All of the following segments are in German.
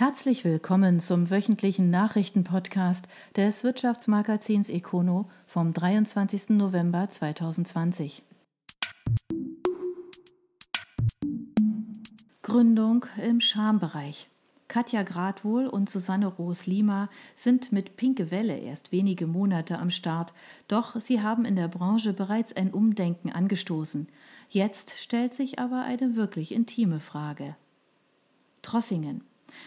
Herzlich willkommen zum wöchentlichen Nachrichtenpodcast des Wirtschaftsmagazins Econo vom 23. November 2020. Gründung im Schambereich. Katja Gradwohl und Susanne Roos-Lima sind mit Pinke Welle erst wenige Monate am Start, doch sie haben in der Branche bereits ein Umdenken angestoßen. Jetzt stellt sich aber eine wirklich intime Frage. Trossingen.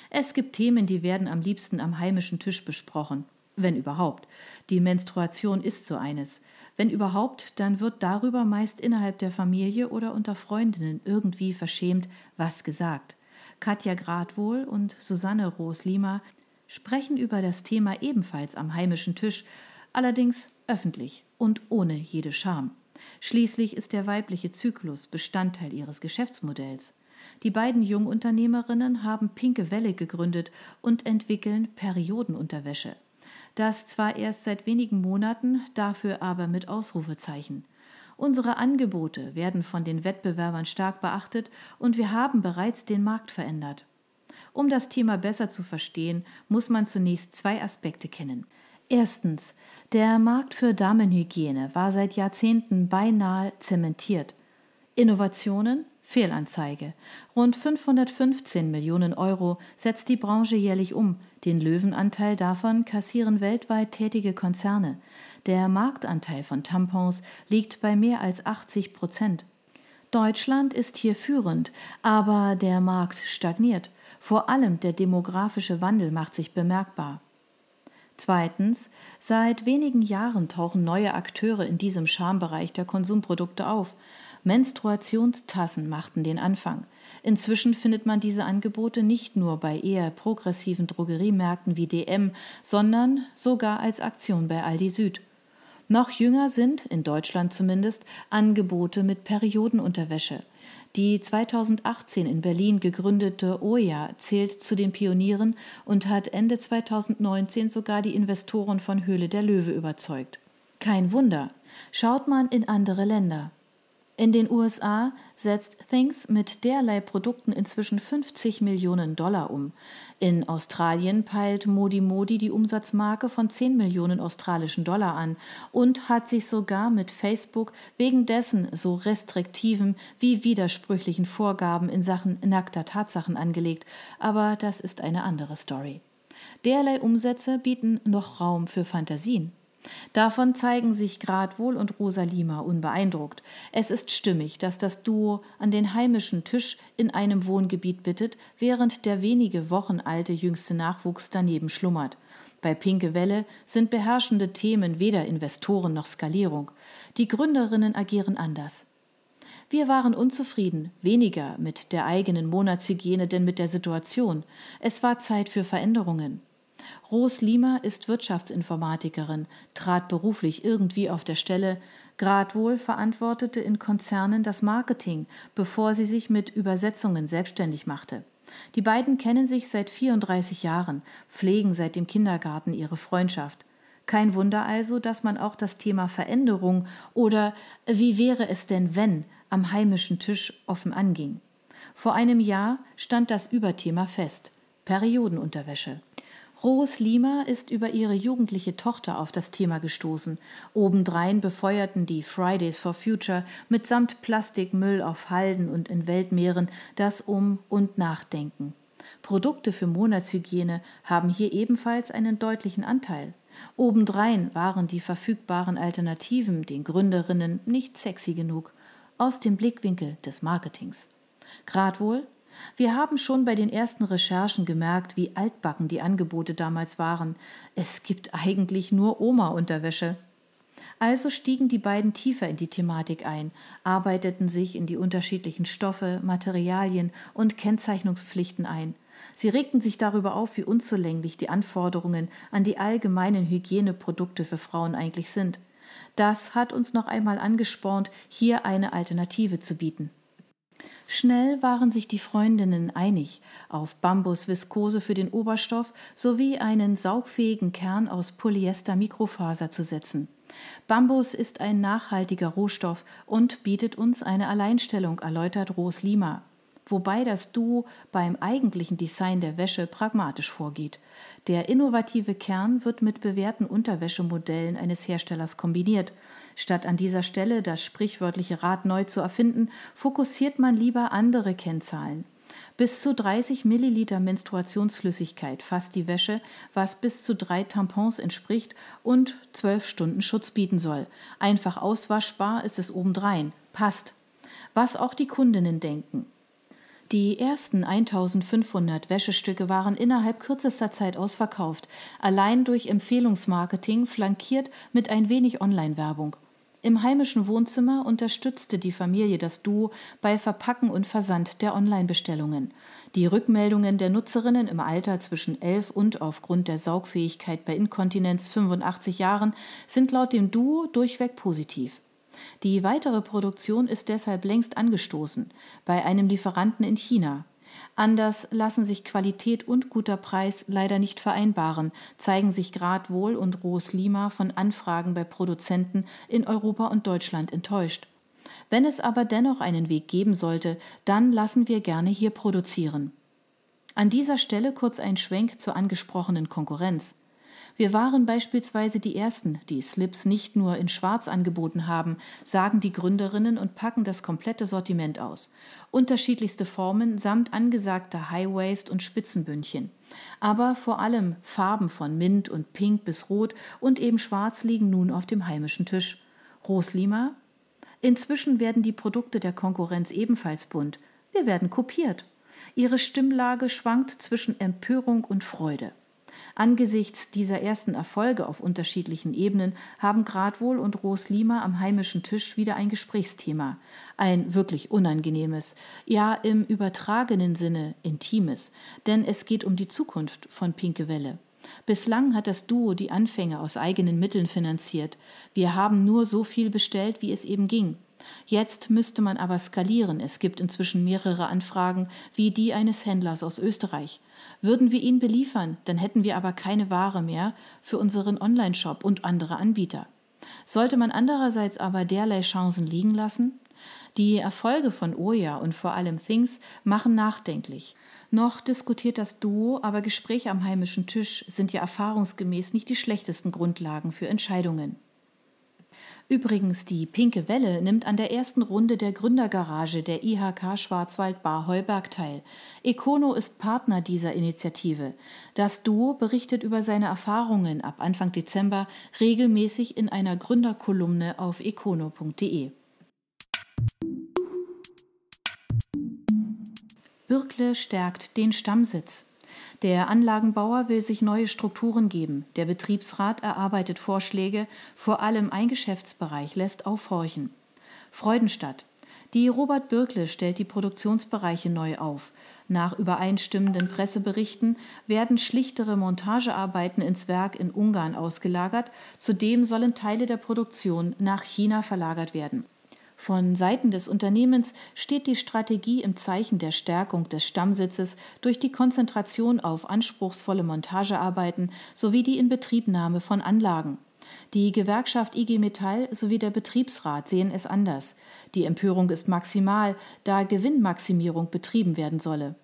Es gibt Themen, die werden am liebsten am heimischen Tisch besprochen, wenn überhaupt. Die Menstruation ist so eines. Wenn überhaupt, dann wird darüber meist innerhalb der Familie oder unter Freundinnen irgendwie verschämt was gesagt. Katja Gradwohl und Susanne Roos-Lima sprechen über das Thema ebenfalls am heimischen Tisch, allerdings öffentlich und ohne jede Scham. Schließlich ist der weibliche Zyklus Bestandteil ihres Geschäftsmodells. Die beiden Jungunternehmerinnen haben Pinke Welle gegründet und entwickeln Periodenunterwäsche. Das zwar erst seit wenigen Monaten, dafür aber mit Ausrufezeichen. Unsere Angebote werden von den Wettbewerbern stark beachtet und wir haben bereits den Markt verändert. Um das Thema besser zu verstehen, muss man zunächst zwei Aspekte kennen. Erstens, der Markt für Damenhygiene war seit Jahrzehnten beinahe zementiert. Innovationen, Fehlanzeige. Rund 515 Millionen Euro setzt die Branche jährlich um. Den Löwenanteil davon kassieren weltweit tätige Konzerne. Der Marktanteil von Tampons liegt bei mehr als 80 Prozent. Deutschland ist hier führend, aber der Markt stagniert. Vor allem der demografische Wandel macht sich bemerkbar. Zweitens, seit wenigen Jahren tauchen neue Akteure in diesem Schambereich der Konsumprodukte auf. Menstruationstassen machten den Anfang. Inzwischen findet man diese Angebote nicht nur bei eher progressiven Drogeriemärkten wie DM, sondern sogar als Aktion bei Aldi Süd. Noch jünger sind, in Deutschland zumindest, Angebote mit Periodenunterwäsche. Die 2018 in Berlin gegründete OJA zählt zu den Pionieren und hat Ende 2019 sogar die Investoren von Höhle der Löwe überzeugt. Kein Wunder. Schaut man in andere Länder. In den USA setzt Things mit derlei Produkten inzwischen 50 Millionen Dollar um. In Australien peilt Modi Modi die Umsatzmarke von 10 Millionen australischen Dollar an und hat sich sogar mit Facebook wegen dessen so restriktiven wie widersprüchlichen Vorgaben in Sachen nackter Tatsachen angelegt. Aber das ist eine andere Story. Derlei Umsätze bieten noch Raum für Fantasien. Davon zeigen sich Gradwohl und Rosalima unbeeindruckt. Es ist stimmig, dass das Duo an den heimischen Tisch in einem Wohngebiet bittet, während der wenige Wochen alte jüngste Nachwuchs daneben schlummert. Bei Pinke Welle sind beherrschende Themen weder Investoren noch Skalierung. Die Gründerinnen agieren anders. Wir waren unzufrieden, weniger mit der eigenen Monatshygiene denn mit der Situation. Es war Zeit für Veränderungen. Ros Lima ist Wirtschaftsinformatikerin, trat beruflich irgendwie auf der Stelle, Gradwohl verantwortete in Konzernen das Marketing, bevor sie sich mit Übersetzungen selbstständig machte. Die beiden kennen sich seit 34 Jahren, pflegen seit dem Kindergarten ihre Freundschaft. Kein Wunder also, dass man auch das Thema Veränderung oder wie wäre es denn wenn am heimischen Tisch offen anging. Vor einem Jahr stand das Überthema fest Periodenunterwäsche. Ros Lima ist über ihre jugendliche Tochter auf das Thema gestoßen. Obendrein befeuerten die Fridays for Future mitsamt Plastikmüll auf Halden und in Weltmeeren das Um- und Nachdenken. Produkte für Monatshygiene haben hier ebenfalls einen deutlichen Anteil. Obendrein waren die verfügbaren Alternativen den Gründerinnen nicht sexy genug, aus dem Blickwinkel des Marketings. Gradwohl wir haben schon bei den ersten Recherchen gemerkt, wie altbacken die Angebote damals waren. Es gibt eigentlich nur Oma-Unterwäsche. Also stiegen die beiden tiefer in die Thematik ein, arbeiteten sich in die unterschiedlichen Stoffe, Materialien und Kennzeichnungspflichten ein. Sie regten sich darüber auf, wie unzulänglich die Anforderungen an die allgemeinen Hygieneprodukte für Frauen eigentlich sind. Das hat uns noch einmal angespornt, hier eine Alternative zu bieten. Schnell waren sich die Freundinnen einig, auf Bambus-Viskose für den Oberstoff sowie einen saugfähigen Kern aus Polyester-Mikrofaser zu setzen. Bambus ist ein nachhaltiger Rohstoff und bietet uns eine Alleinstellung, erläutert Ros Lima. wobei das Duo beim eigentlichen Design der Wäsche pragmatisch vorgeht. Der innovative Kern wird mit bewährten Unterwäschemodellen eines Herstellers kombiniert. Statt an dieser Stelle das sprichwörtliche Rad neu zu erfinden, fokussiert man lieber andere Kennzahlen. Bis zu 30 Milliliter Menstruationsflüssigkeit fasst die Wäsche, was bis zu drei Tampons entspricht und zwölf Stunden Schutz bieten soll. Einfach auswaschbar ist es obendrein. Passt. Was auch die Kundinnen denken. Die ersten 1500 Wäschestücke waren innerhalb kürzester Zeit ausverkauft, allein durch Empfehlungsmarketing flankiert mit ein wenig Online-Werbung. Im heimischen Wohnzimmer unterstützte die Familie das Duo bei Verpacken und Versand der Online-Bestellungen. Die Rückmeldungen der Nutzerinnen im Alter zwischen 11 und aufgrund der Saugfähigkeit bei Inkontinenz 85 Jahren sind laut dem Duo durchweg positiv. Die weitere Produktion ist deshalb längst angestoßen bei einem Lieferanten in China. Anders lassen sich Qualität und guter Preis leider nicht vereinbaren, zeigen sich Gradwohl und Ros Lima von Anfragen bei Produzenten in Europa und Deutschland enttäuscht. Wenn es aber dennoch einen Weg geben sollte, dann lassen wir gerne hier produzieren. An dieser Stelle kurz ein Schwenk zur angesprochenen Konkurrenz. Wir waren beispielsweise die Ersten, die Slips nicht nur in Schwarz angeboten haben, sagen die Gründerinnen und packen das komplette Sortiment aus. Unterschiedlichste Formen samt angesagter High-Waist und Spitzenbündchen. Aber vor allem Farben von Mint und Pink bis Rot und eben Schwarz liegen nun auf dem heimischen Tisch. Roslima? Inzwischen werden die Produkte der Konkurrenz ebenfalls bunt. Wir werden kopiert. Ihre Stimmlage schwankt zwischen Empörung und Freude. Angesichts dieser ersten Erfolge auf unterschiedlichen Ebenen haben Gradwohl und Ros Lima am heimischen Tisch wieder ein Gesprächsthema. Ein wirklich unangenehmes, ja im übertragenen Sinne intimes, denn es geht um die Zukunft von Pinke Welle. Bislang hat das Duo die Anfänge aus eigenen Mitteln finanziert. Wir haben nur so viel bestellt, wie es eben ging. Jetzt müsste man aber skalieren. Es gibt inzwischen mehrere Anfragen, wie die eines Händlers aus Österreich. Würden wir ihn beliefern, dann hätten wir aber keine Ware mehr für unseren Online-Shop und andere Anbieter. Sollte man andererseits aber derlei Chancen liegen lassen? Die Erfolge von Oya und vor allem Things machen nachdenklich. Noch diskutiert das Duo, aber Gespräche am heimischen Tisch sind ja erfahrungsgemäß nicht die schlechtesten Grundlagen für Entscheidungen. Übrigens, die Pinke Welle nimmt an der ersten Runde der Gründergarage der IHK Schwarzwald Bar Heuberg teil. Econo ist Partner dieser Initiative. Das Duo berichtet über seine Erfahrungen ab Anfang Dezember regelmäßig in einer Gründerkolumne auf econo.de. Birkle stärkt den Stammsitz. Der Anlagenbauer will sich neue Strukturen geben. Der Betriebsrat erarbeitet Vorschläge, vor allem ein Geschäftsbereich lässt aufhorchen. Freudenstadt. Die Robert Birkle stellt die Produktionsbereiche neu auf. Nach übereinstimmenden Presseberichten werden schlichtere Montagearbeiten ins Werk in Ungarn ausgelagert, zudem sollen Teile der Produktion nach China verlagert werden. Von Seiten des Unternehmens steht die Strategie im Zeichen der Stärkung des Stammsitzes durch die Konzentration auf anspruchsvolle Montagearbeiten sowie die Inbetriebnahme von Anlagen. Die Gewerkschaft IG Metall sowie der Betriebsrat sehen es anders. Die Empörung ist maximal, da Gewinnmaximierung betrieben werden solle.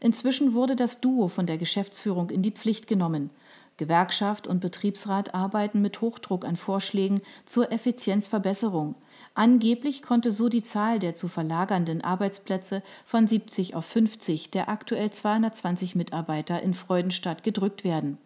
Inzwischen wurde das Duo von der Geschäftsführung in die Pflicht genommen. Gewerkschaft und Betriebsrat arbeiten mit Hochdruck an Vorschlägen zur Effizienzverbesserung. Angeblich konnte so die Zahl der zu verlagernden Arbeitsplätze von 70 auf 50 der aktuell 220 Mitarbeiter in Freudenstadt gedrückt werden.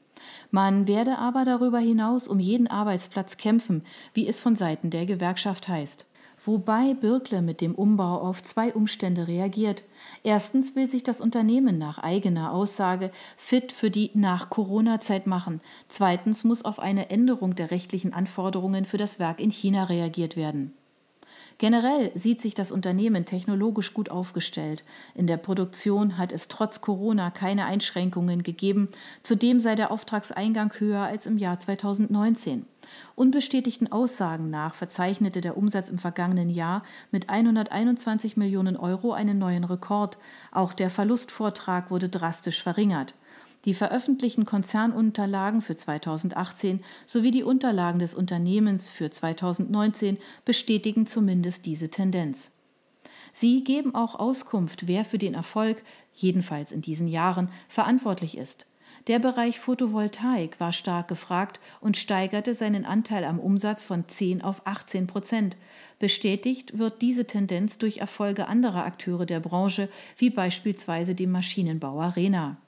Man werde aber darüber hinaus um jeden Arbeitsplatz kämpfen, wie es von Seiten der Gewerkschaft heißt. Wobei Birkle mit dem Umbau auf zwei Umstände reagiert. Erstens will sich das Unternehmen nach eigener Aussage fit für die Nach-Corona-Zeit machen. Zweitens muss auf eine Änderung der rechtlichen Anforderungen für das Werk in China reagiert werden. Generell sieht sich das Unternehmen technologisch gut aufgestellt. In der Produktion hat es trotz Corona keine Einschränkungen gegeben. Zudem sei der Auftragseingang höher als im Jahr 2019. Unbestätigten Aussagen nach verzeichnete der Umsatz im vergangenen Jahr mit 121 Millionen Euro einen neuen Rekord. Auch der Verlustvortrag wurde drastisch verringert. Die veröffentlichten Konzernunterlagen für 2018 sowie die Unterlagen des Unternehmens für 2019 bestätigen zumindest diese Tendenz. Sie geben auch Auskunft, wer für den Erfolg, jedenfalls in diesen Jahren, verantwortlich ist. Der Bereich Photovoltaik war stark gefragt und steigerte seinen Anteil am Umsatz von 10 auf 18 Prozent. Bestätigt wird diese Tendenz durch Erfolge anderer Akteure der Branche, wie beispielsweise dem Maschinenbauer Rena.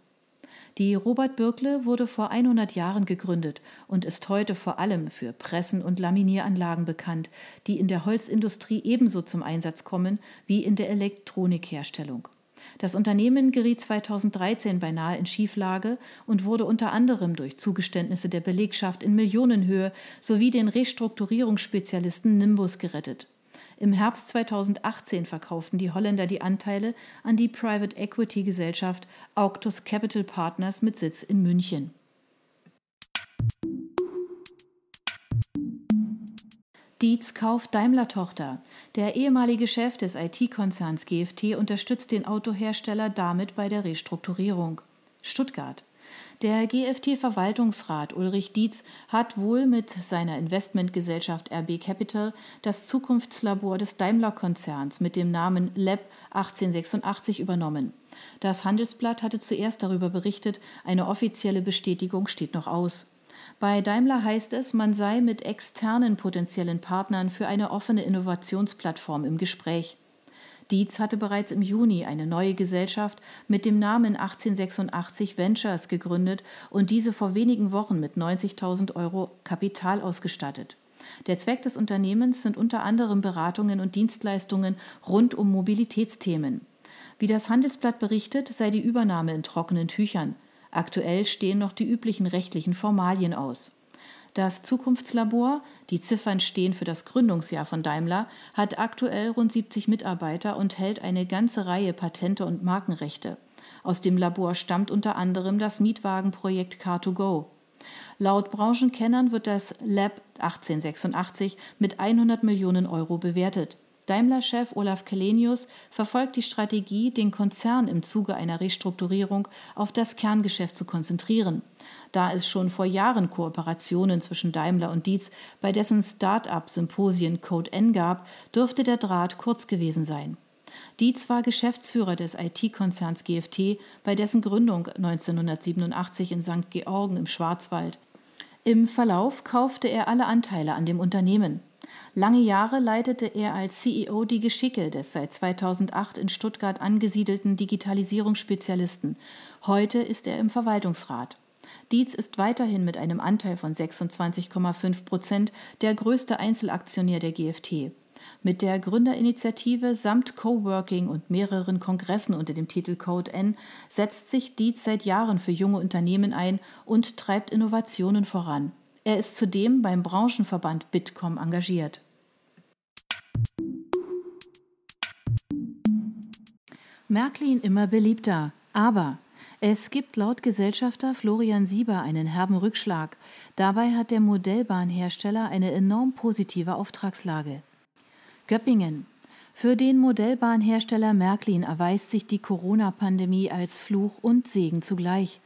Die Robert Birkle wurde vor 100 Jahren gegründet und ist heute vor allem für Pressen- und Laminieranlagen bekannt, die in der Holzindustrie ebenso zum Einsatz kommen wie in der Elektronikherstellung. Das Unternehmen geriet 2013 beinahe in Schieflage und wurde unter anderem durch Zugeständnisse der Belegschaft in Millionenhöhe sowie den Restrukturierungsspezialisten Nimbus gerettet. Im Herbst 2018 verkauften die Holländer die Anteile an die Private Equity Gesellschaft Auctus Capital Partners mit Sitz in München. Dietz kauft Daimler-Tochter. Der ehemalige Chef des IT-Konzerns GFT unterstützt den Autohersteller damit bei der Restrukturierung. Stuttgart. Der GFT-Verwaltungsrat Ulrich Dietz hat wohl mit seiner Investmentgesellschaft RB Capital das Zukunftslabor des Daimler-Konzerns mit dem Namen Lab 1886 übernommen. Das Handelsblatt hatte zuerst darüber berichtet, eine offizielle Bestätigung steht noch aus. Bei Daimler heißt es, man sei mit externen potenziellen Partnern für eine offene Innovationsplattform im Gespräch. Dietz hatte bereits im Juni eine neue Gesellschaft mit dem Namen 1886 Ventures gegründet und diese vor wenigen Wochen mit 90.000 Euro Kapital ausgestattet. Der Zweck des Unternehmens sind unter anderem Beratungen und Dienstleistungen rund um Mobilitätsthemen. Wie das Handelsblatt berichtet, sei die Übernahme in trockenen Tüchern. Aktuell stehen noch die üblichen rechtlichen Formalien aus. Das Zukunftslabor, die Ziffern stehen für das Gründungsjahr von Daimler, hat aktuell rund 70 Mitarbeiter und hält eine ganze Reihe Patente und Markenrechte. Aus dem Labor stammt unter anderem das Mietwagenprojekt Car2Go. Laut Branchenkennern wird das Lab 1886 mit 100 Millionen Euro bewertet. Daimler-Chef Olaf Kelenius verfolgt die Strategie, den Konzern im Zuge einer Restrukturierung auf das Kerngeschäft zu konzentrieren. Da es schon vor Jahren Kooperationen zwischen Daimler und Dietz bei dessen Start-up-Symposien Code N gab, dürfte der Draht kurz gewesen sein. Dietz war Geschäftsführer des IT-Konzerns GFT, bei dessen Gründung 1987 in St. Georgen im Schwarzwald. Im Verlauf kaufte er alle Anteile an dem Unternehmen. Lange Jahre leitete er als CEO die Geschicke des seit 2008 in Stuttgart angesiedelten Digitalisierungsspezialisten. Heute ist er im Verwaltungsrat. Dietz ist weiterhin mit einem Anteil von 26,5 Prozent der größte Einzelaktionär der GFT. Mit der Gründerinitiative samt Coworking und mehreren Kongressen unter dem Titel Code N setzt sich Dietz seit Jahren für junge Unternehmen ein und treibt Innovationen voran. Er ist zudem beim Branchenverband Bitkom engagiert. Märklin immer beliebter, aber es gibt laut Gesellschafter Florian Sieber einen herben Rückschlag. Dabei hat der Modellbahnhersteller eine enorm positive Auftragslage. Göppingen. Für den Modellbahnhersteller Märklin erweist sich die Corona-Pandemie als Fluch und Segen zugleich.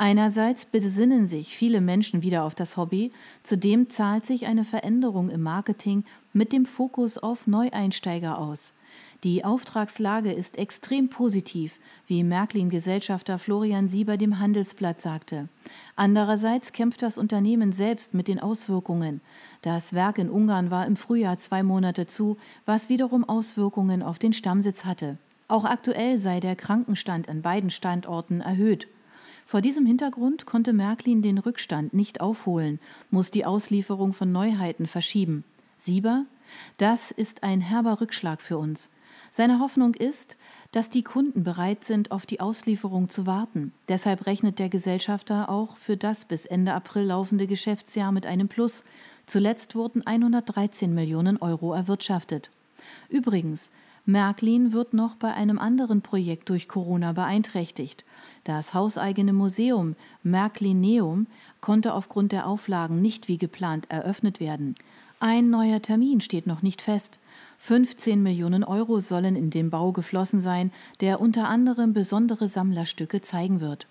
Einerseits besinnen sich viele Menschen wieder auf das Hobby, zudem zahlt sich eine Veränderung im Marketing mit dem Fokus auf Neueinsteiger aus. Die Auftragslage ist extrem positiv, wie Märklin-Gesellschafter Florian Sieber dem Handelsblatt sagte. Andererseits kämpft das Unternehmen selbst mit den Auswirkungen. Das Werk in Ungarn war im Frühjahr zwei Monate zu, was wiederum Auswirkungen auf den Stammsitz hatte. Auch aktuell sei der Krankenstand an beiden Standorten erhöht. Vor diesem Hintergrund konnte Märklin den Rückstand nicht aufholen, muss die Auslieferung von Neuheiten verschieben. Sieber? Das ist ein herber Rückschlag für uns. Seine Hoffnung ist, dass die Kunden bereit sind, auf die Auslieferung zu warten. Deshalb rechnet der Gesellschafter auch für das bis Ende April laufende Geschäftsjahr mit einem Plus. Zuletzt wurden 113 Millionen Euro erwirtschaftet. Übrigens, Märklin wird noch bei einem anderen Projekt durch Corona beeinträchtigt. Das hauseigene Museum Märklineum konnte aufgrund der Auflagen nicht wie geplant eröffnet werden. Ein neuer Termin steht noch nicht fest. 15 Millionen Euro sollen in den Bau geflossen sein, der unter anderem besondere Sammlerstücke zeigen wird.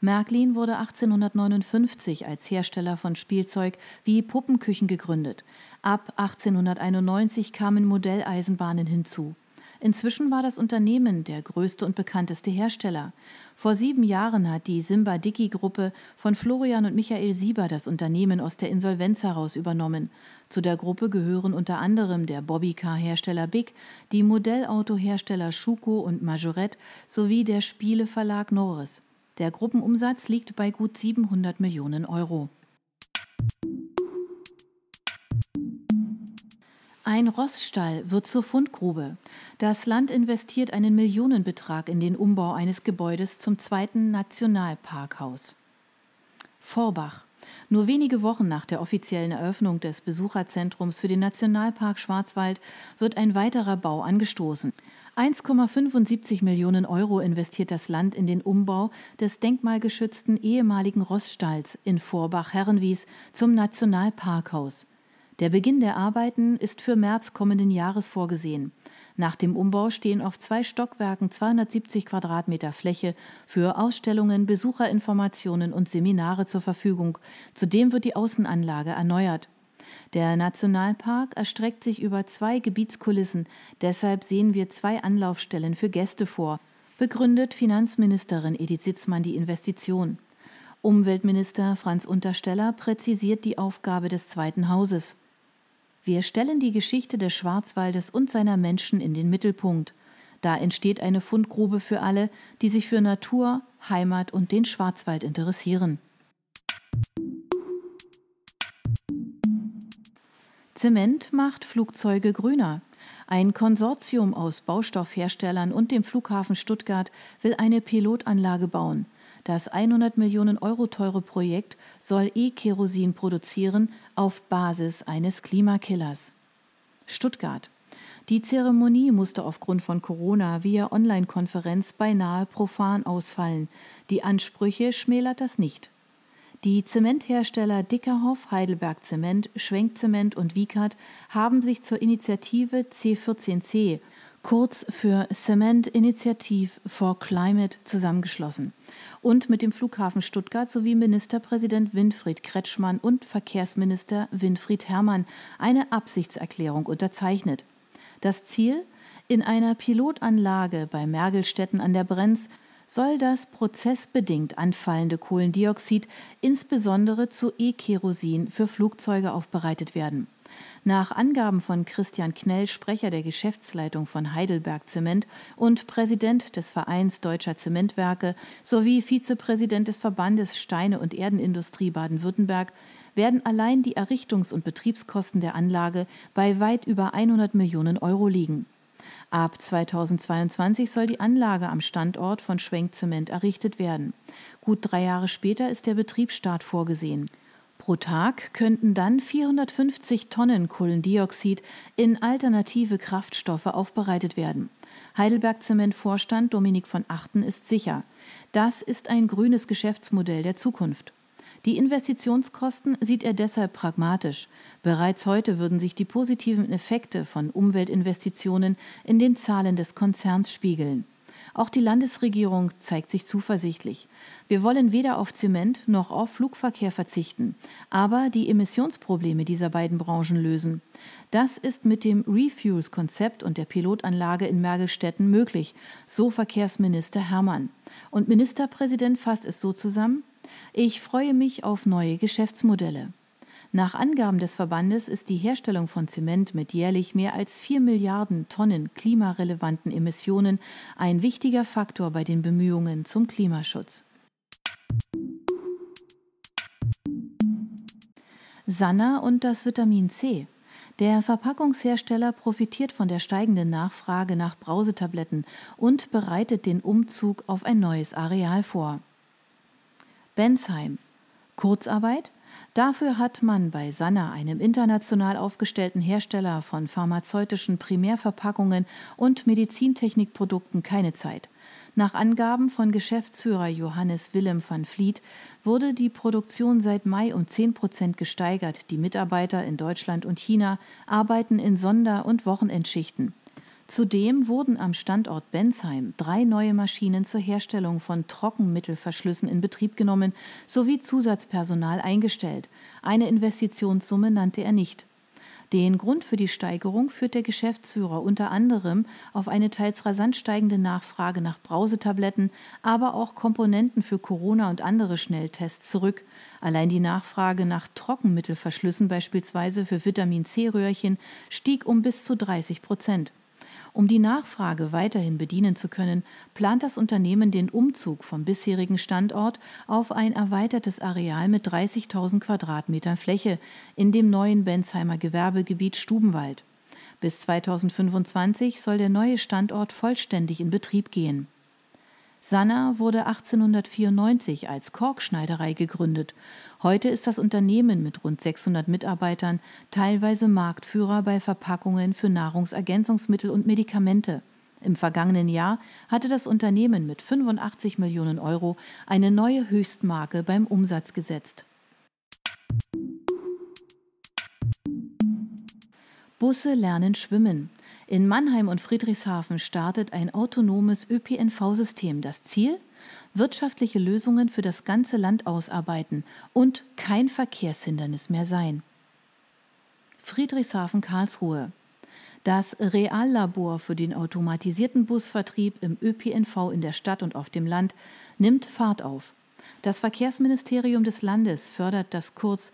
Märklin wurde 1859 als Hersteller von Spielzeug wie Puppenküchen gegründet. Ab 1891 kamen Modelleisenbahnen hinzu. Inzwischen war das Unternehmen der größte und bekannteste Hersteller. Vor sieben Jahren hat die Simba Dicky Gruppe von Florian und Michael Sieber das Unternehmen aus der Insolvenz heraus übernommen. Zu der Gruppe gehören unter anderem der Bobbycar-Hersteller Big, die Modellautohersteller Schuko und Majorette sowie der Spieleverlag Norris. Der Gruppenumsatz liegt bei gut 700 Millionen Euro. Ein Rossstall wird zur Fundgrube. Das Land investiert einen Millionenbetrag in den Umbau eines Gebäudes zum zweiten Nationalparkhaus. Vorbach. Nur wenige Wochen nach der offiziellen Eröffnung des Besucherzentrums für den Nationalpark Schwarzwald wird ein weiterer Bau angestoßen. 1,75 Millionen Euro investiert das Land in den Umbau des denkmalgeschützten ehemaligen Rossstalls in Vorbach-Herrenwies zum Nationalparkhaus. Der Beginn der Arbeiten ist für März kommenden Jahres vorgesehen. Nach dem Umbau stehen auf zwei Stockwerken 270 Quadratmeter Fläche für Ausstellungen, Besucherinformationen und Seminare zur Verfügung. Zudem wird die Außenanlage erneuert. Der Nationalpark erstreckt sich über zwei Gebietskulissen, deshalb sehen wir zwei Anlaufstellen für Gäste vor, begründet Finanzministerin Edith Sitzmann die Investition. Umweltminister Franz Untersteller präzisiert die Aufgabe des zweiten Hauses. Wir stellen die Geschichte des Schwarzwaldes und seiner Menschen in den Mittelpunkt. Da entsteht eine Fundgrube für alle, die sich für Natur, Heimat und den Schwarzwald interessieren. Zement macht Flugzeuge grüner. Ein Konsortium aus Baustoffherstellern und dem Flughafen Stuttgart will eine Pilotanlage bauen. Das 100 Millionen Euro teure Projekt soll E-Kerosin produzieren auf Basis eines Klimakillers. Stuttgart. Die Zeremonie musste aufgrund von Corona via Online-Konferenz beinahe profan ausfallen. Die Ansprüche schmälert das nicht. Die Zementhersteller Dickerhoff, Heidelberg Zement, Schwenk Zement und Wiekert haben sich zur Initiative C14C kurz für Cement Initiative for Climate zusammengeschlossen und mit dem Flughafen Stuttgart sowie Ministerpräsident Winfried Kretschmann und Verkehrsminister Winfried Herrmann eine Absichtserklärung unterzeichnet. Das Ziel? In einer Pilotanlage bei Mergelstetten an der Brenz soll das prozessbedingt anfallende Kohlendioxid insbesondere zu E-Kerosin für Flugzeuge aufbereitet werden. Nach Angaben von Christian Knell, Sprecher der Geschäftsleitung von Heidelberg Zement und Präsident des Vereins Deutscher Zementwerke sowie Vizepräsident des Verbandes Steine- und Erdenindustrie Baden-Württemberg, werden allein die Errichtungs- und Betriebskosten der Anlage bei weit über 100 Millionen Euro liegen. Ab 2022 soll die Anlage am Standort von Schwenk Zement errichtet werden. Gut drei Jahre später ist der Betriebsstart vorgesehen. Pro Tag könnten dann 450 Tonnen Kohlendioxid in alternative Kraftstoffe aufbereitet werden. Heidelberg Zement Vorstand Dominik von Achten ist sicher, das ist ein grünes Geschäftsmodell der Zukunft. Die Investitionskosten sieht er deshalb pragmatisch. Bereits heute würden sich die positiven Effekte von Umweltinvestitionen in den Zahlen des Konzerns spiegeln. Auch die Landesregierung zeigt sich zuversichtlich. Wir wollen weder auf Zement noch auf Flugverkehr verzichten, aber die Emissionsprobleme dieser beiden Branchen lösen. Das ist mit dem Refuels-Konzept und der Pilotanlage in Mergelstetten möglich, so Verkehrsminister Hermann. Und Ministerpräsident fasst es so zusammen, ich freue mich auf neue Geschäftsmodelle. Nach Angaben des Verbandes ist die Herstellung von Zement mit jährlich mehr als 4 Milliarden Tonnen klimarelevanten Emissionen ein wichtiger Faktor bei den Bemühungen zum Klimaschutz. Sanna und das Vitamin C. Der Verpackungshersteller profitiert von der steigenden Nachfrage nach Brausetabletten und bereitet den Umzug auf ein neues Areal vor. Bensheim. Kurzarbeit? Dafür hat man bei Sanna, einem international aufgestellten Hersteller von pharmazeutischen Primärverpackungen und Medizintechnikprodukten, keine Zeit. Nach Angaben von Geschäftsführer Johannes Willem van Vliet wurde die Produktion seit Mai um 10 Prozent gesteigert. Die Mitarbeiter in Deutschland und China arbeiten in Sonder- und Wochenendschichten. Zudem wurden am Standort Bensheim drei neue Maschinen zur Herstellung von Trockenmittelverschlüssen in Betrieb genommen sowie Zusatzpersonal eingestellt. Eine Investitionssumme nannte er nicht. Den Grund für die Steigerung führt der Geschäftsführer unter anderem auf eine teils rasant steigende Nachfrage nach Brausetabletten, aber auch Komponenten für Corona und andere Schnelltests zurück. Allein die Nachfrage nach Trockenmittelverschlüssen beispielsweise für Vitamin C-Röhrchen stieg um bis zu 30 Prozent. Um die Nachfrage weiterhin bedienen zu können, plant das Unternehmen den Umzug vom bisherigen Standort auf ein erweitertes Areal mit 30.000 Quadratmetern Fläche in dem neuen Bensheimer Gewerbegebiet Stubenwald. Bis 2025 soll der neue Standort vollständig in Betrieb gehen. Sanna wurde 1894 als Korkschneiderei gegründet. Heute ist das Unternehmen mit rund 600 Mitarbeitern teilweise Marktführer bei Verpackungen für Nahrungsergänzungsmittel und Medikamente. Im vergangenen Jahr hatte das Unternehmen mit 85 Millionen Euro eine neue Höchstmarke beim Umsatz gesetzt. Busse lernen schwimmen. In Mannheim und Friedrichshafen startet ein autonomes ÖPNV-System. Das Ziel? Wirtschaftliche Lösungen für das ganze Land ausarbeiten und kein Verkehrshindernis mehr sein. Friedrichshafen Karlsruhe. Das Reallabor für den automatisierten Busvertrieb im ÖPNV in der Stadt und auf dem Land nimmt Fahrt auf. Das Verkehrsministerium des Landes fördert das kurz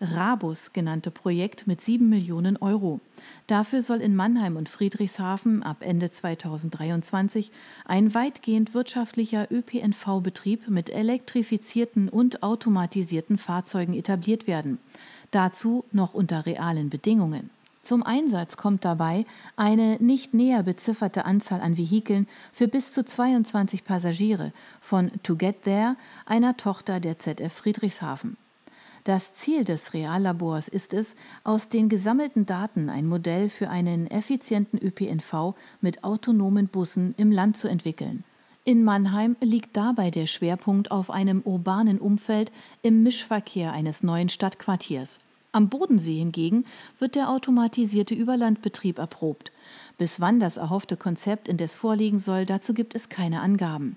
Rabus genannte Projekt mit 7 Millionen Euro. Dafür soll in Mannheim und Friedrichshafen ab Ende 2023 ein weitgehend wirtschaftlicher ÖPNV-Betrieb mit elektrifizierten und automatisierten Fahrzeugen etabliert werden. Dazu noch unter realen Bedingungen. Zum Einsatz kommt dabei eine nicht näher bezifferte Anzahl an Vehikeln für bis zu 22 Passagiere von To Get There, einer Tochter der ZF Friedrichshafen. Das Ziel des Reallabors ist es, aus den gesammelten Daten ein Modell für einen effizienten ÖPNV mit autonomen Bussen im Land zu entwickeln. In Mannheim liegt dabei der Schwerpunkt auf einem urbanen Umfeld im Mischverkehr eines neuen Stadtquartiers. Am Bodensee hingegen wird der automatisierte Überlandbetrieb erprobt. Bis wann das erhoffte Konzept indes vorliegen soll, dazu gibt es keine Angaben.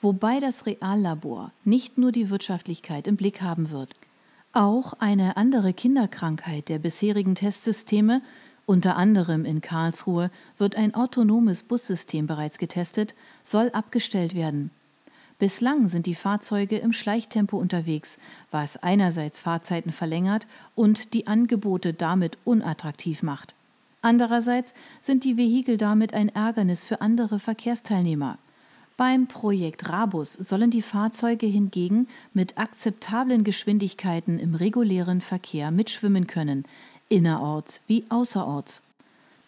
Wobei das Reallabor nicht nur die Wirtschaftlichkeit im Blick haben wird. Auch eine andere Kinderkrankheit der bisherigen Testsysteme, unter anderem in Karlsruhe wird ein autonomes Bussystem bereits getestet, soll abgestellt werden. Bislang sind die Fahrzeuge im Schleichtempo unterwegs, was einerseits Fahrzeiten verlängert und die Angebote damit unattraktiv macht. Andererseits sind die Vehikel damit ein Ärgernis für andere Verkehrsteilnehmer. Beim Projekt Rabus sollen die Fahrzeuge hingegen mit akzeptablen Geschwindigkeiten im regulären Verkehr mitschwimmen können, innerorts wie außerorts.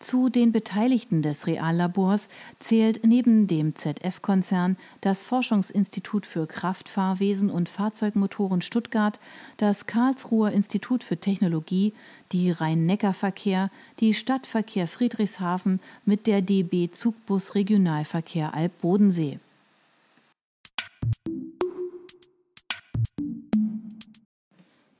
Zu den Beteiligten des Reallabors zählt neben dem ZF-Konzern das Forschungsinstitut für Kraftfahrwesen und Fahrzeugmotoren Stuttgart, das Karlsruher Institut für Technologie, die Rhein-Neckar-Verkehr, die Stadtverkehr Friedrichshafen mit der DB Zugbus Regionalverkehr Alb-Bodensee.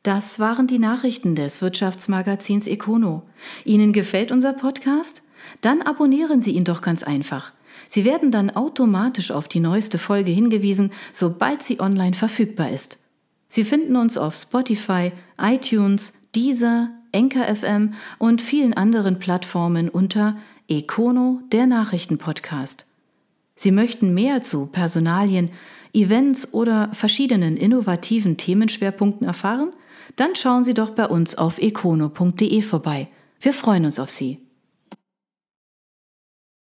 Das waren die Nachrichten des Wirtschaftsmagazins Econo. Ihnen gefällt unser Podcast? Dann abonnieren Sie ihn doch ganz einfach. Sie werden dann automatisch auf die neueste Folge hingewiesen, sobald sie online verfügbar ist. Sie finden uns auf Spotify, iTunes, Deezer, Enker FM und vielen anderen Plattformen unter Econo, der Nachrichtenpodcast. Sie möchten mehr zu Personalien, Events oder verschiedenen innovativen Themenschwerpunkten erfahren? Dann schauen Sie doch bei uns auf econo.de vorbei. Wir freuen uns auf Sie.